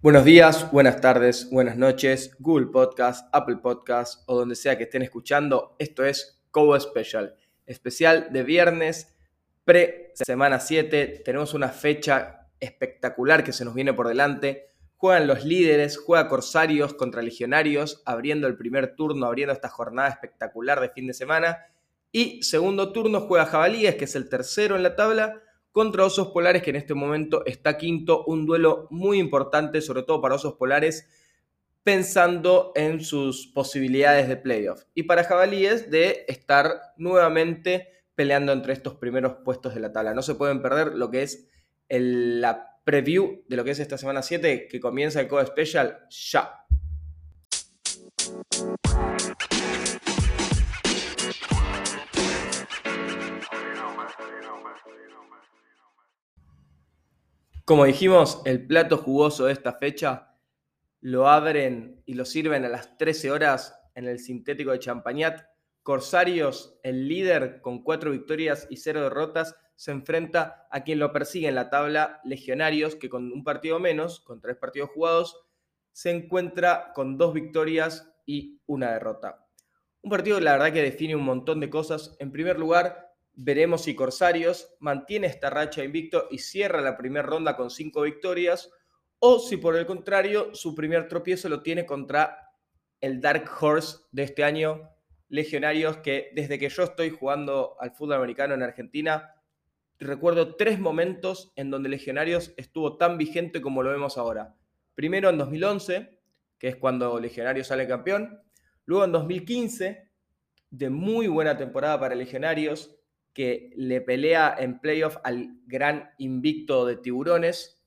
Buenos días, buenas tardes, buenas noches, Google Podcast, Apple Podcast o donde sea que estén escuchando. Esto es Cobo Special, especial de viernes, pre-semana 7. Tenemos una fecha espectacular que se nos viene por delante. Juegan los líderes, juega Corsarios contra Legionarios, abriendo el primer turno, abriendo esta jornada espectacular de fin de semana. Y segundo turno juega Jabalíes, que es el tercero en la tabla, contra Osos Polares, que en este momento está quinto. Un duelo muy importante, sobre todo para Osos Polares, pensando en sus posibilidades de playoff. Y para Jabalíes de estar nuevamente peleando entre estos primeros puestos de la tabla. No se pueden perder lo que es la preview de lo que es esta semana 7, que comienza el Code Special ya. Como dijimos, el plato jugoso de esta fecha lo abren y lo sirven a las 13 horas en el sintético de Champagnat. Corsarios, el líder con cuatro victorias y cero derrotas, se enfrenta a quien lo persigue en la tabla, Legionarios, que con un partido menos, con tres partidos jugados, se encuentra con dos victorias y una derrota. Un partido, la verdad, que define un montón de cosas. En primer lugar, Veremos si Corsarios mantiene esta racha invicto y cierra la primera ronda con cinco victorias, o si por el contrario su primer tropiezo lo tiene contra el Dark Horse de este año, Legionarios, que desde que yo estoy jugando al fútbol americano en Argentina, recuerdo tres momentos en donde Legionarios estuvo tan vigente como lo vemos ahora. Primero en 2011, que es cuando Legionarios sale campeón. Luego en 2015, de muy buena temporada para Legionarios, que le pelea en playoff al gran invicto de Tiburones.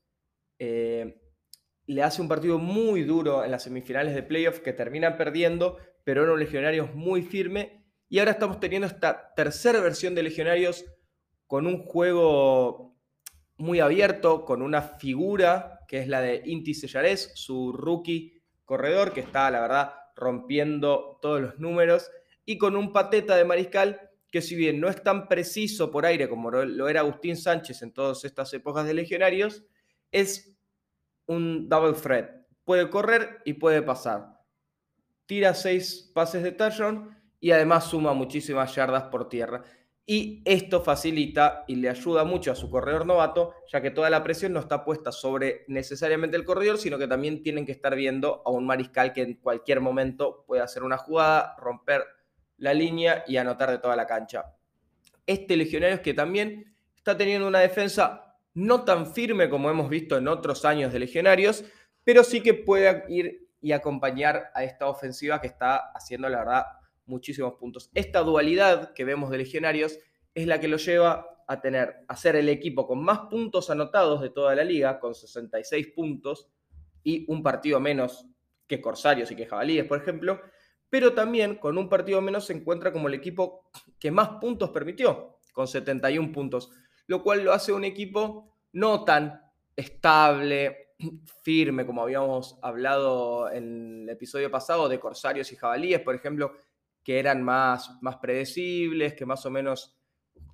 Eh, le hace un partido muy duro en las semifinales de playoff que terminan perdiendo, pero eran Legionarios muy firme. Y ahora estamos teniendo esta tercera versión de Legionarios con un juego muy abierto, con una figura que es la de Inti Sellares, su rookie corredor, que está, la verdad, rompiendo todos los números, y con un pateta de mariscal que si bien no es tan preciso por aire como lo era Agustín Sánchez en todas estas épocas de legionarios, es un double threat. Puede correr y puede pasar. Tira seis pases de touchdown y además suma muchísimas yardas por tierra. Y esto facilita y le ayuda mucho a su corredor novato, ya que toda la presión no está puesta sobre necesariamente el corredor, sino que también tienen que estar viendo a un mariscal que en cualquier momento puede hacer una jugada, romper la línea y anotar de toda la cancha. Este legionario es que también está teniendo una defensa no tan firme como hemos visto en otros años de legionarios, pero sí que puede ir y acompañar a esta ofensiva que está haciendo, la verdad, muchísimos puntos. Esta dualidad que vemos de legionarios es la que lo lleva a tener, a ser el equipo con más puntos anotados de toda la liga, con 66 puntos y un partido menos que Corsarios y que Jabalíes, por ejemplo, pero también con un partido menos se encuentra como el equipo que más puntos permitió, con 71 puntos, lo cual lo hace un equipo no tan estable, firme, como habíamos hablado en el episodio pasado de Corsarios y Jabalíes, por ejemplo, que eran más, más predecibles, que más o menos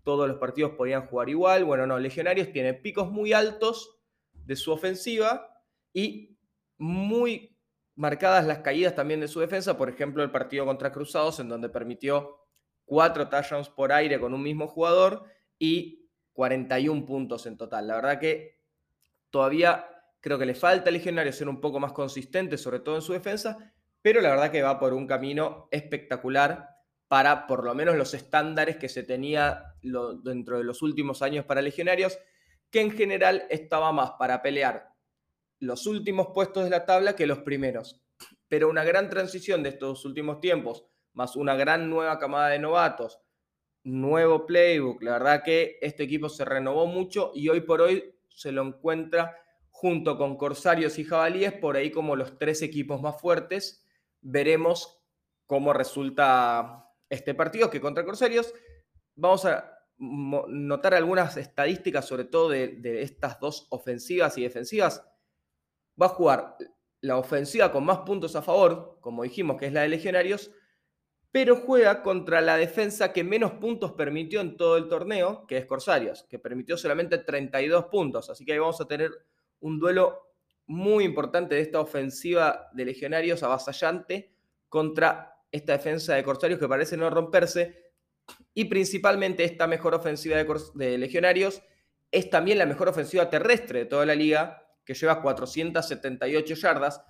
todos los partidos podían jugar igual. Bueno, no, Legionarios tiene picos muy altos de su ofensiva y muy marcadas las caídas también de su defensa, por ejemplo, el partido contra Cruzados, en donde permitió cuatro touchdowns por aire con un mismo jugador y 41 puntos en total. La verdad que todavía creo que le falta a Legionario ser un poco más consistente, sobre todo en su defensa, pero la verdad que va por un camino espectacular para por lo menos los estándares que se tenía dentro de los últimos años para Legionarios, que en general estaba más para pelear los últimos puestos de la tabla que los primeros. Pero una gran transición de estos últimos tiempos, más una gran nueva camada de novatos, nuevo playbook, la verdad que este equipo se renovó mucho y hoy por hoy se lo encuentra junto con Corsarios y Jabalíes, por ahí como los tres equipos más fuertes. Veremos cómo resulta este partido, que contra Corsarios vamos a notar algunas estadísticas, sobre todo de, estas dos ofensivas y defensivas va a jugar la ofensiva con más puntos a favor, como dijimos que es la de Legionarios, pero juega contra la defensa que menos puntos permitió en todo el torneo, que es Corsarios, que permitió solamente 32 puntos. Así que ahí vamos a tener un duelo muy importante de esta ofensiva de Legionarios avasallante contra esta defensa de Corsarios que parece no romperse. Y principalmente esta mejor ofensiva de, de Legionarios es también la mejor ofensiva terrestre de toda la liga, que lleva 478 yardas.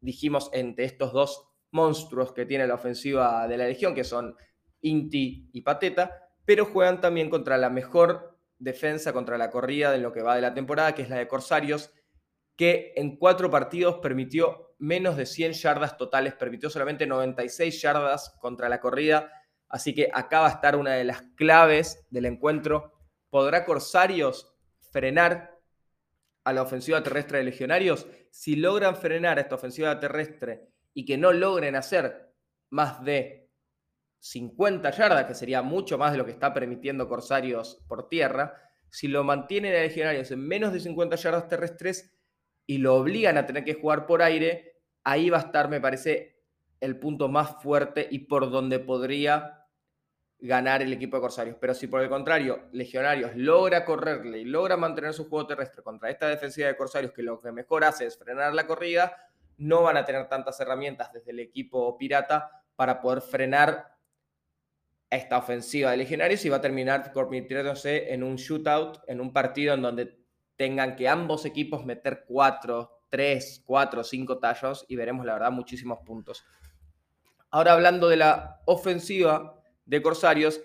Dijimos entre estos dos monstruos que tiene la ofensiva de la Legión, que son Inti y Pateta, pero juegan también contra la mejor defensa contra la corrida de lo que va de la temporada, que es la de Corsarios, que en cuatro partidos permitió menos de 100 yardas totales, permitió solamente 96 yardas contra la corrida, así que acá va a estar una de las claves del encuentro. ¿Podrá Corsarios frenar a la ofensiva terrestre de Legionarios? Si logran frenar a esta ofensiva terrestre y que no logren hacer más de 50 yardas, que sería mucho más de lo que está permitiendo Corsarios por tierra, si lo mantienen a Legionarios en menos de 50 yardas terrestres y lo obligan a tener que jugar por aire, ahí va a estar, me parece, el punto más fuerte y por donde podría ganar el equipo de Corsarios. Pero si por el contrario, Legionarios logra correrle y logra mantener su juego terrestre contra esta defensiva de Corsarios, que lo que mejor hace es frenar la corrida, no van a tener tantas herramientas desde el equipo pirata para poder frenar esta ofensiva de legionarios y va a terminar convirtiéndose en un shootout, en un partido en donde tengan que ambos equipos meter cuatro, tres, cuatro, cinco tallos y veremos la verdad muchísimos puntos. Ahora hablando de la ofensiva de Corsarios,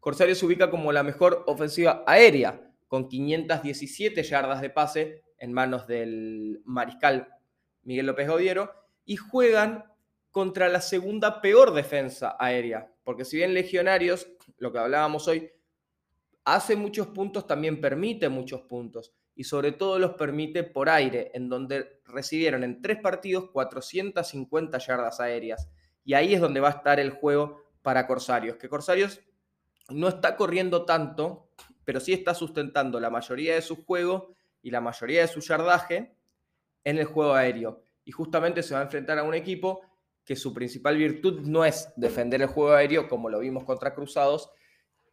Corsarios se ubica como la mejor ofensiva aérea, con 517 yardas de pase en manos del mariscal Miguel López Gaudiero, y juegan contra la segunda peor defensa aérea. Porque si bien Legionarios, lo que hablábamos hoy, hace muchos puntos, también permite muchos puntos. Y sobre todo los permite por aire, en donde recibieron en tres partidos 450 yardas aéreas. Y ahí es donde va a estar el juego para Corsarios. Que Corsarios no está corriendo tanto, pero sí está sustentando la mayoría de su juego y la mayoría de su yardaje en el juego aéreo. Y justamente se va a enfrentar a un equipo que su principal virtud no es defender el juego aéreo, como lo vimos contra Cruzados.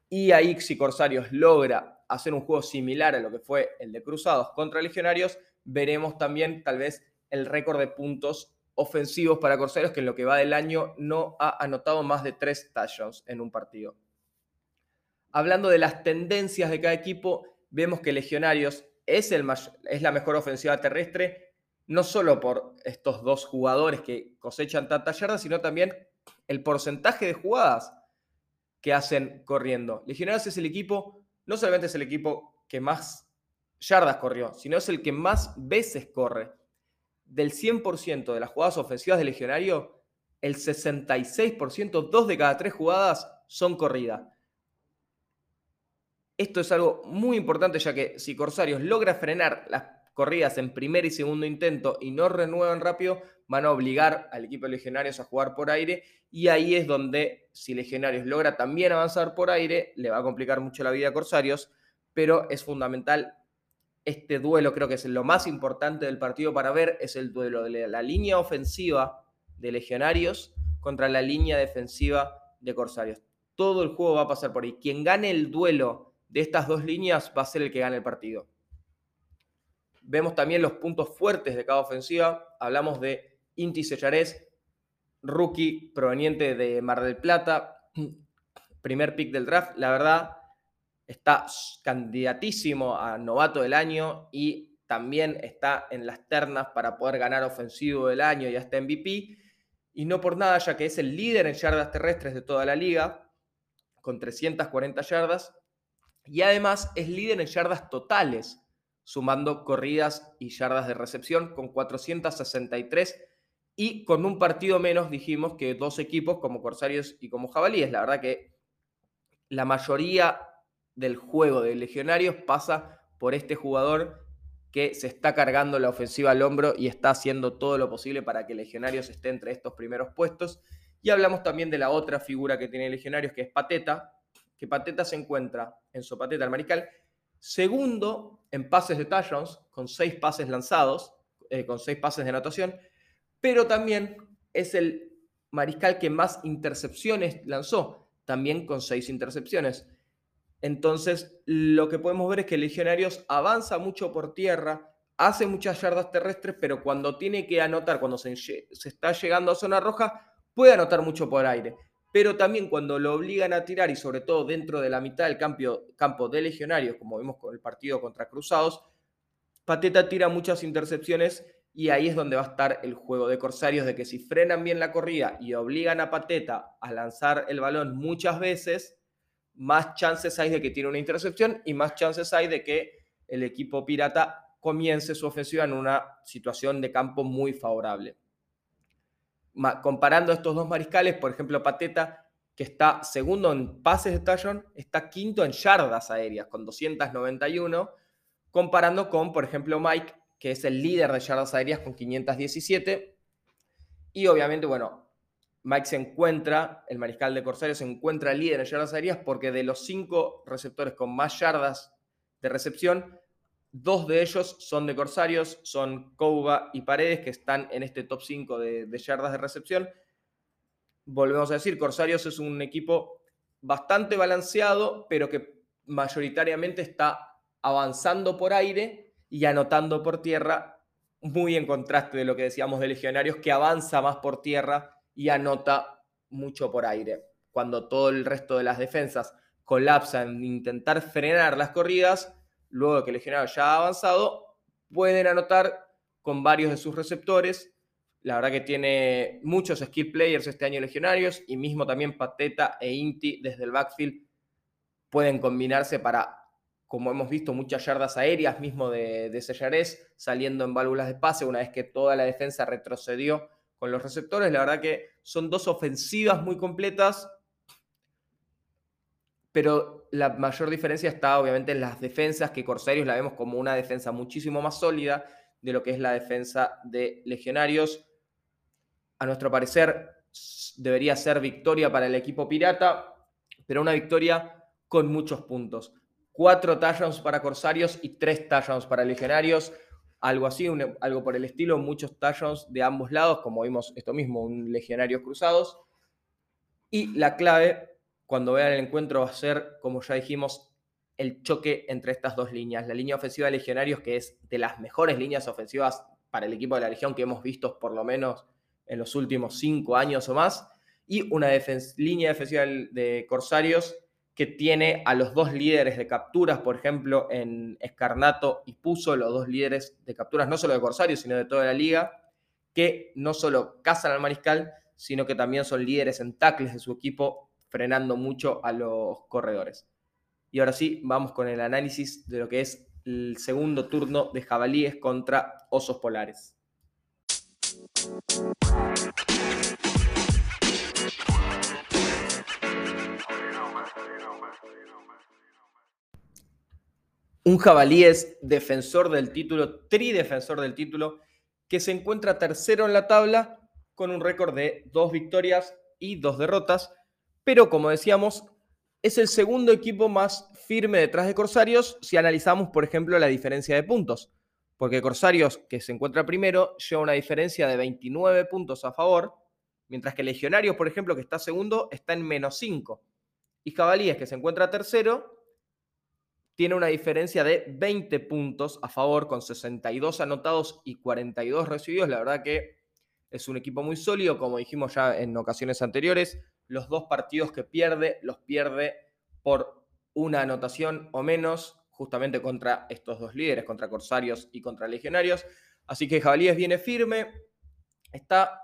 Y ahí, si Corsarios logra hacer un juego similar a lo que fue el de Cruzados contra Legionarios, veremos también tal vez el récord de puntos ofensivos para Corsarios, que en lo que va del año no ha anotado más de tres touchdowns en un partido. Hablando de las tendencias de cada equipo, vemos que Legionarios es, el es la mejor ofensiva terrestre, no solo por estos dos jugadores que cosechan tantas yardas, sino también el porcentaje de jugadas que hacen corriendo. Legionarios es el equipo, no solamente es el equipo que más yardas corrió, sino es el que más veces corre. Del 100% de las jugadas ofensivas de Legionario, el 66%, dos de cada tres jugadas, son corridas. Esto es algo muy importante ya que si Corsarios logra frenar las corridas en primer y segundo intento y no renuevan rápido, van a obligar al equipo de Legionarios a jugar por aire y ahí es donde si Legionarios logra también avanzar por aire, le va a complicar mucho la vida a Corsarios, pero es fundamental este duelo, creo que es lo más importante del partido para ver, es el duelo de la línea ofensiva de Legionarios contra la línea defensiva de Corsarios. Todo el juego va a pasar por ahí. Quien gane el duelo de estas dos líneas va a ser el que gane el partido. Vemos también los puntos fuertes de cada ofensiva. Hablamos de Inti Sellares, rookie proveniente de Mar del Plata, primer pick del draft. La verdad, está candidatísimo a novato del año y también está en las ternas para poder ganar ofensivo del año y hasta MVP. Y no por nada, ya que es el líder en yardas terrestres de toda la liga, con 340 yardas. Y además es líder en yardas totales sumando corridas y yardas de recepción con 463 y con un partido menos dijimos que dos equipos como Corsarios y como Jabalíes. La verdad que la mayoría del juego de Legionarios pasa por este jugador que se está cargando la ofensiva al hombro y está haciendo todo lo posible para que Legionarios esté entre estos primeros puestos. Y hablamos también de la otra figura que tiene Legionarios, que es Pateta, que Pateta se encuentra en su Pateta al Mariscal Segundo, en pases de touchdowns, con seis pases lanzados, eh, con seis pases de anotación, pero también es el mariscal que más intercepciones lanzó, también con seis intercepciones. Entonces, lo que podemos ver es que Legionarios avanza mucho por tierra, hace muchas yardas terrestres, pero cuando tiene que anotar, cuando se, se está llegando a zona roja, puede anotar mucho por aire. Pero también cuando lo obligan a tirar, y sobre todo dentro de la mitad del campo, campo de Legionarios, como vimos con el partido contra Cruzados, Pateta tira muchas intercepciones y ahí es donde va a estar el juego de Corsarios, de que si frenan bien la corrida y obligan a Pateta a lanzar el balón muchas veces, más chances hay de que tiene una intercepción y más chances hay de que el equipo pirata comience su ofensiva en una situación de campo muy favorable. Comparando estos dos mariscales, por ejemplo, Pateta, que está segundo en pases de touchdown, está quinto en yardas aéreas con 291, comparando con, por ejemplo, Mike, que es el líder de yardas aéreas con 517. Y obviamente, bueno, Mike se encuentra, el mariscal de Corsario se encuentra líder en yardas aéreas porque de los cinco receptores con más yardas de recepción, dos de ellos son de Corsarios, son Kouba y Paredes, que están en este top 5 de, de yardas de recepción. Volvemos a decir, Corsarios es un equipo bastante balanceado, pero que mayoritariamente está avanzando por aire y anotando por tierra, muy en contraste de lo que decíamos de Legionarios, que avanza más por tierra y anota mucho por aire. Cuando todo el resto de las defensas colapsan en intentar frenar las corridas, luego de que el legionario ya ha avanzado, pueden anotar con varios de sus receptores. La verdad que tiene muchos skill players este año legionarios y mismo también Pateta e Inti desde el backfield pueden combinarse para, como hemos visto, muchas yardas aéreas mismo de, de Sellarés saliendo en válvulas de pase una vez que toda la defensa retrocedió con los receptores. La verdad que son dos ofensivas muy completas, pero la mayor diferencia está obviamente en las defensas, que Corsarios la vemos como una defensa muchísimo más sólida de lo que es la defensa de Legionarios. A nuestro parecer debería ser victoria para el equipo pirata, pero una victoria con muchos puntos. Cuatro touchdowns para Corsarios y tres touchdowns para Legionarios algo así, algo por el estilo, muchos touchdowns de ambos lados, como vimos esto mismo, un legionarios cruzados. Y la clave, cuando vean el encuentro, va a ser, como ya dijimos, el choque entre estas dos líneas. La línea ofensiva de legionarios, que es de las mejores líneas ofensivas para el equipo de la Legión que hemos visto por lo menos en los últimos cinco años o más, y una línea defensiva de Corsarios que tiene a los dos líderes de capturas, por ejemplo, en Escarnato y Puso, los dos líderes de capturas, no solo de Corsario, sino de toda la liga, que no solo cazan al mariscal, sino que también son líderes en tackles de su equipo, frenando mucho a los corredores. Y ahora sí, vamos con el análisis de lo que es el segundo turno de jabalíes contra osos polares. Un jabalí es defensor del título, tridefensor del título, que se encuentra tercero en la tabla con un récord de dos victorias y dos derrotas, pero como decíamos, es el segundo equipo más firme detrás de Corsarios si analizamos, por ejemplo, la diferencia de puntos, porque Corsarios, que se encuentra primero, lleva una diferencia de 29 puntos a favor, mientras que Legionarios, por ejemplo, que está segundo, está en menos 5. Y Jabalíes, que se encuentra tercero, tiene una diferencia de 20 puntos a favor, con 62 anotados y 42 recibidos. La verdad que es un equipo muy sólido, como dijimos ya en ocasiones anteriores. Los dos partidos que pierde, los pierde por una anotación o menos, justamente contra estos dos líderes, contra Corsarios y contra Legionarios. Así que Jabalíes viene firme, está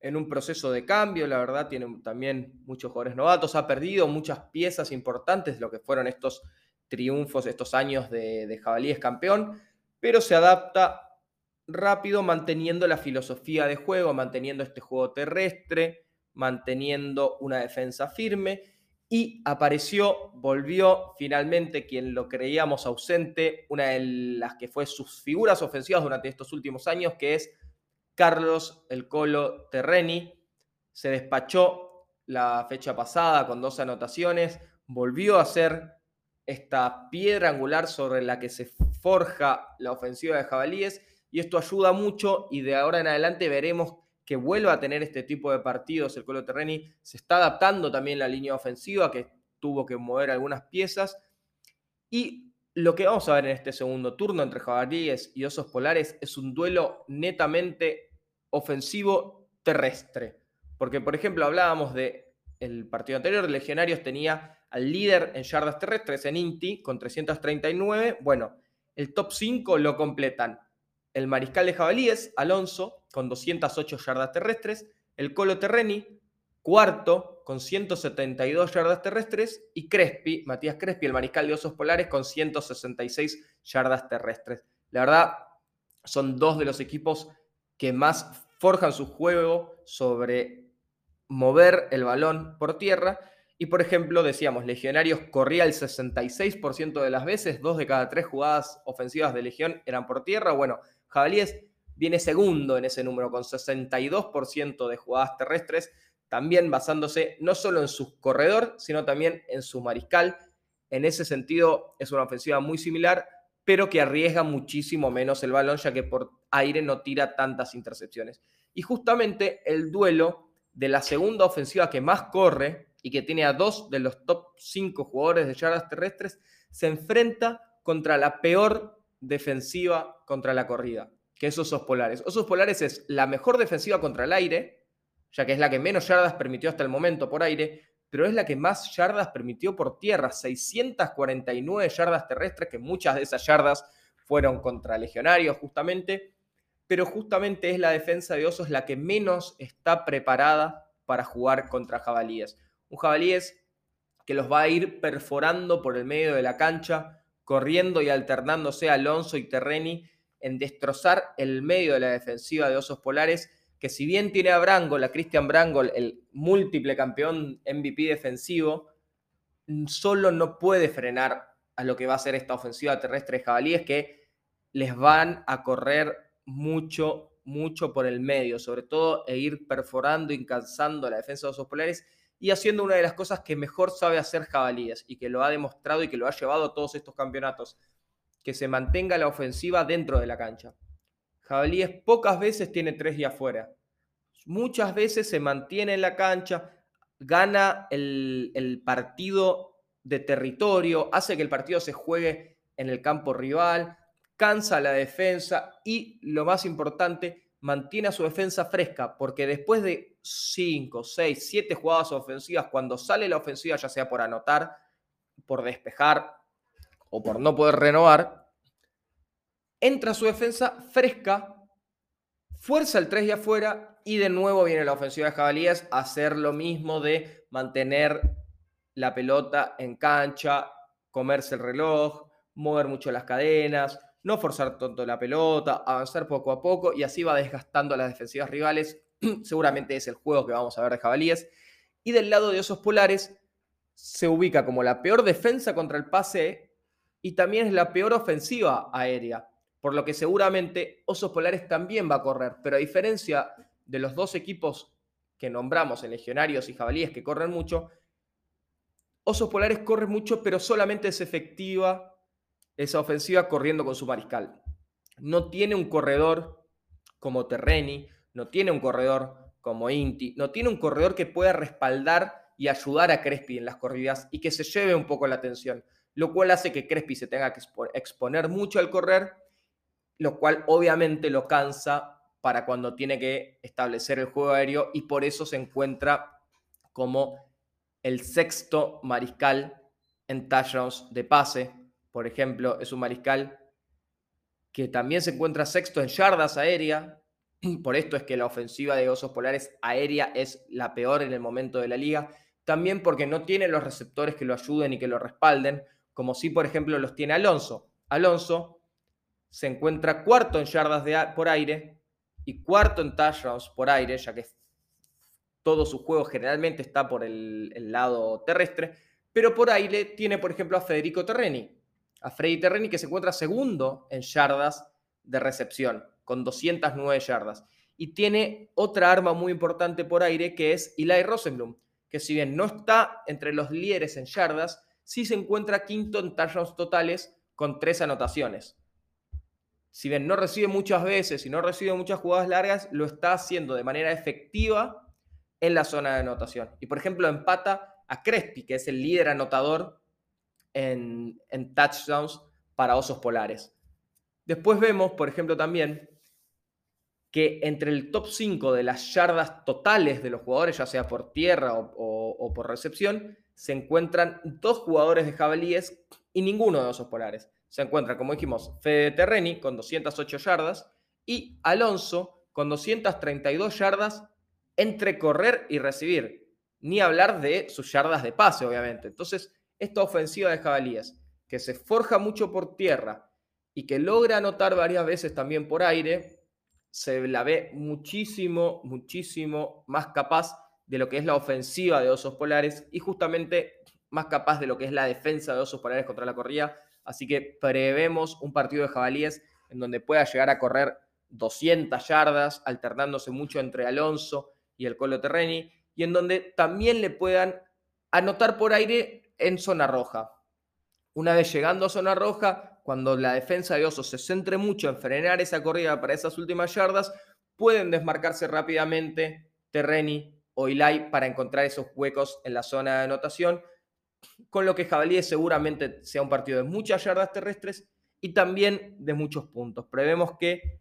en un proceso de cambio, la verdad, tiene también muchos jugadores novatos, ha perdido muchas piezas importantes de lo que fueron estos triunfos, estos años de, de Jabalíes campeón, pero se adapta rápido manteniendo la filosofía de juego, manteniendo este juego terrestre, manteniendo una defensa firme y apareció, volvió finalmente quien lo creíamos ausente, una de las que fue sus figuras ofensivas durante estos últimos años, que es Carlos el Colo Terreni. Se despachó la fecha pasada con dos anotaciones, volvió a ser esta piedra angular sobre la que se forja la ofensiva de jabalíes y esto ayuda mucho y de ahora en adelante veremos que vuelva a tener este tipo de partidos. El Colo Terreni se está adaptando también la línea ofensiva, que tuvo que mover algunas piezas. Y lo que vamos a ver en este segundo turno entre jabalíes y osos polares es un duelo netamente ofensivo terrestre. Porque, por ejemplo, hablábamos de el partido anterior, Legionarios tenía al líder en yardas terrestres en Inti con 339. Bueno, el top 5 lo completan el mariscal de jabalíes, Alonso, con 208 yardas terrestres, el Colo Terreni, cuarto, con 172 yardas terrestres, y Crespi, Matías Crespi, el mariscal de Osos Polares, con 166 yardas terrestres. La verdad, son dos de los equipos que más forjan su juego sobre mover el balón por tierra. Y por ejemplo, decíamos, Legionarios corría el 66% de las veces, dos de cada tres jugadas ofensivas de Legión eran por tierra. Bueno, Jabalíes viene segundo en ese número, con 62% de jugadas terrestres, también basándose no solo en su corredor, sino también en su mariscal. En ese sentido, es una ofensiva muy similar, pero que arriesga muchísimo menos el balón, ya que por aire no tira tantas intercepciones. Y justamente el duelo de la segunda ofensiva que más corre y que tiene a dos de los top 5 jugadores de yardas terrestres, se enfrenta contra la peor defensiva contra la corrida, que es Osos Polares. Osos Polares es la mejor defensiva contra el aire, ya que es la que menos yardas permitió hasta el momento por aire, pero es la que más yardas permitió por tierra, 649 yardas terrestres, que muchas de esas yardas fueron contra legionarios justamente, pero justamente es la defensa de Osos la que menos está preparada para jugar contra jabalíes. Un jabalíes que los va a ir perforando por el medio de la cancha, corriendo y alternándose Alonso y Terreni en destrozar el medio de la defensiva de Osos Polares, que si bien tiene a Brangol, a Christian Brangol, el múltiple campeón MVP defensivo, solo no puede frenar a lo que va a ser esta ofensiva terrestre de jabalíes que les van a correr mucho, mucho por el medio, sobre todo e ir perforando y cansando la defensa de Osos Polares y haciendo una de las cosas que mejor sabe hacer Jabalíes y que lo ha demostrado y que lo ha llevado a todos estos campeonatos, que se mantenga la ofensiva dentro de la cancha. Jabalíes pocas veces tiene tres y afuera. Muchas veces se mantiene en la cancha, gana el, el partido de territorio, hace que el partido se juegue en el campo rival, cansa la defensa y, lo más importante, mantiene a su defensa fresca, porque después de 5, 6, 7 jugadas ofensivas, cuando sale la ofensiva, ya sea por anotar, por despejar o por no poder renovar, entra su defensa fresca, fuerza el 3 de afuera y de nuevo viene la ofensiva de Jabalíes a hacer lo mismo de mantener la pelota en cancha, comerse el reloj, mover mucho las cadenas, no forzar tanto la pelota, avanzar poco a poco y así va desgastando a las defensivas rivales. Seguramente es el juego que vamos a ver de jabalíes. Y del lado de osos polares se ubica como la peor defensa contra el pase y también es la peor ofensiva aérea, por lo que seguramente osos polares también va a correr, pero a diferencia de los dos equipos que nombramos legionarios y jabalíes que corren mucho, osos polares corren mucho, pero solamente es efectiva esa ofensiva corriendo con su mariscal. No tiene un corredor como Terreni, no tiene un corredor como Inti, no tiene un corredor que pueda respaldar y ayudar a Crespi en las corridas y que se lleve un poco la atención, lo cual hace que Crespi se tenga que exponer mucho al correr, lo cual obviamente lo cansa para cuando tiene que establecer el juego aéreo y por eso se encuentra como el sexto mariscal en touchdowns de pase, por ejemplo, es un mariscal que también se encuentra sexto en yardas aérea. Por esto es que la ofensiva de Osos Polares aérea es la peor en el momento de la liga. También porque no tiene los receptores que lo ayuden y que lo respalden, como si, por ejemplo, los tiene Alonso. Alonso se encuentra cuarto en yardas de, por aire y cuarto en touchdowns por aire, ya que todo su juego generalmente está por el, lado terrestre, pero por aire tiene, por ejemplo, a Federico Terreni, a Freddy Terreni, que se encuentra segundo en yardas de recepción, con 209 yardas. Y tiene otra arma muy importante por aire, que es Eli Rosenblum, que si bien no está entre los líderes en yardas, sí se encuentra quinto en touchdowns totales con tres anotaciones. si bien no recibe muchas veces y no recibe muchas jugadas largas, lo está haciendo de manera efectiva en la zona de anotación. Y por ejemplo, empata a Crespi, que es el líder anotador en, en touchdowns para osos polares. Después vemos, por ejemplo, también que entre el top 5 de las yardas totales de los jugadores, ya sea por tierra o, por recepción, se encuentran dos jugadores de jabalíes y ninguno de osos polares. Se encuentra, como dijimos, Fede Terreni con 208 yardas y Alonso con 232 yardas entre correr y recibir. Ni hablar de sus yardas de pase, obviamente. Entonces, esta ofensiva de jabalíes, que se forja mucho por tierra y que logra anotar varias veces también por aire, se la ve muchísimo, muchísimo más capaz de lo que es la ofensiva de Osos Polares y justamente más capaz de lo que es la defensa de Osos Polares contra la corrida. Así que prevemos un partido de jabalíes en donde pueda llegar a correr 200 yardas, alternándose mucho entre Alonso y el Colo Terreni, y en donde también le puedan anotar por aire en zona roja. Una vez llegando a zona roja, cuando la defensa de Osos se centre mucho en frenar esa corrida para esas últimas yardas, pueden desmarcarse rápidamente Terreni o para encontrar esos huecos en la zona de anotación, con lo que Jabalíes seguramente sea un partido de muchas yardas terrestres y también de muchos puntos. Prevemos que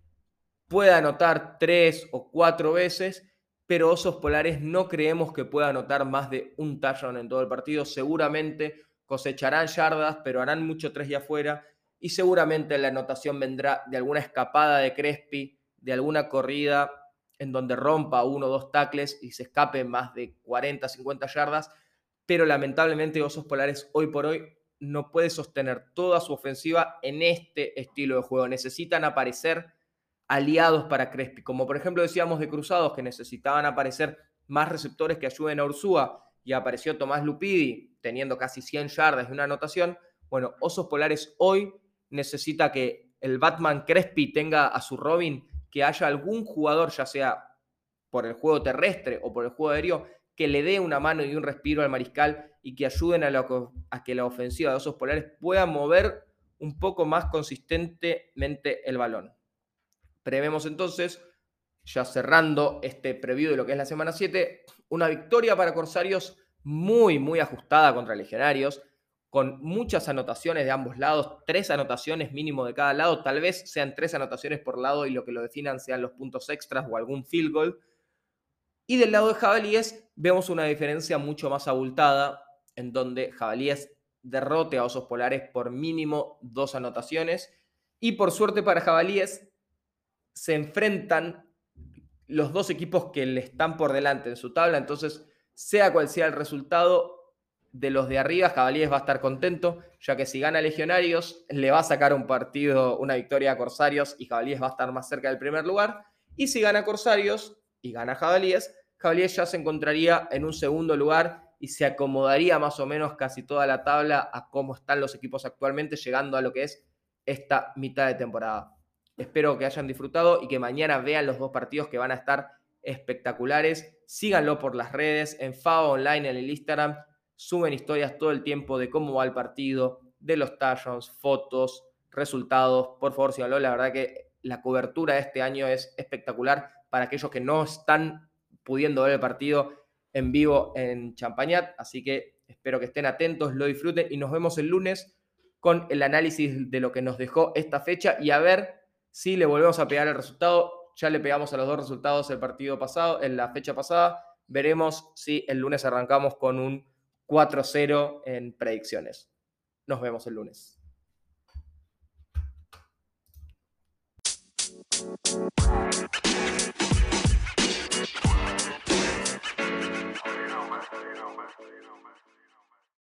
pueda anotar tres o cuatro veces, pero Osos Polares no creemos que pueda anotar más de un touchdown en todo el partido. Seguramente cosecharán yardas, pero harán mucho tres y afuera y seguramente la anotación vendrá de alguna escapada de Crespi, de alguna corrida en donde rompa uno o dos tacles y se escape más de 40, 50 yardas, pero lamentablemente Osos Polares hoy por hoy no puede sostener toda su ofensiva en este estilo de juego. Necesitan aparecer aliados para Crespi, como por ejemplo decíamos de Cruzados que necesitaban aparecer más receptores que ayuden a Ursúa y apareció Tomás Lupidi teniendo casi 100 yardas y una anotación. Bueno, Osos Polares hoy necesita que el Batman Crespi tenga a su Robin, que haya algún jugador, ya sea por el juego terrestre o por el juego aéreo, que le dé una mano y un respiro al mariscal y que ayuden a, a que la ofensiva de Osos Polares pueda mover un poco más consistentemente el balón. Prevemos entonces, ya cerrando este preview de lo que es la semana 7, una victoria para Corsarios muy, muy ajustada contra Legionarios con muchas anotaciones de ambos lados, tres anotaciones mínimo de cada lado, tal vez sean tres anotaciones por lado y lo que lo definan sean los puntos extras o algún field goal. Y del lado de Jabalíes vemos una diferencia mucho más abultada, en donde Jabalíes derrote a Osos Polares por mínimo dos anotaciones. Y por suerte para Jabalíes, se enfrentan los dos equipos que le están por delante en su tabla. Entonces, sea cual sea el resultado, de los de arriba, Jabalíes va a estar contento, ya que si gana Legionarios, le va a sacar un partido, una victoria a Corsarios y Jabalíes va a estar más cerca del primer lugar. Y si gana Corsarios y gana Jabalíes, Jabalíes ya se encontraría en un segundo lugar y se acomodaría más o menos casi toda la tabla a cómo están los equipos actualmente, llegando a lo que es esta mitad de temporada. Espero que hayan disfrutado y que mañana vean los dos partidos que van a estar espectaculares. Síganlo por las redes, en FAO Online, en el Instagram suben historias todo el tiempo de cómo va el partido, de los touchdowns, fotos, resultados. Por favor, síganlo. La verdad que la cobertura de este año es espectacular para aquellos que no están pudiendo ver el partido en vivo en Champañat. Así que espero que estén atentos, lo disfruten y nos vemos el lunes con el análisis de lo que nos dejó esta fecha y a ver si le volvemos a pegar el resultado. Ya le pegamos a los dos resultados el partido pasado, en la fecha pasada. Veremos si el lunes arrancamos con un 4-0 en predicciones. Nos vemos el lunes.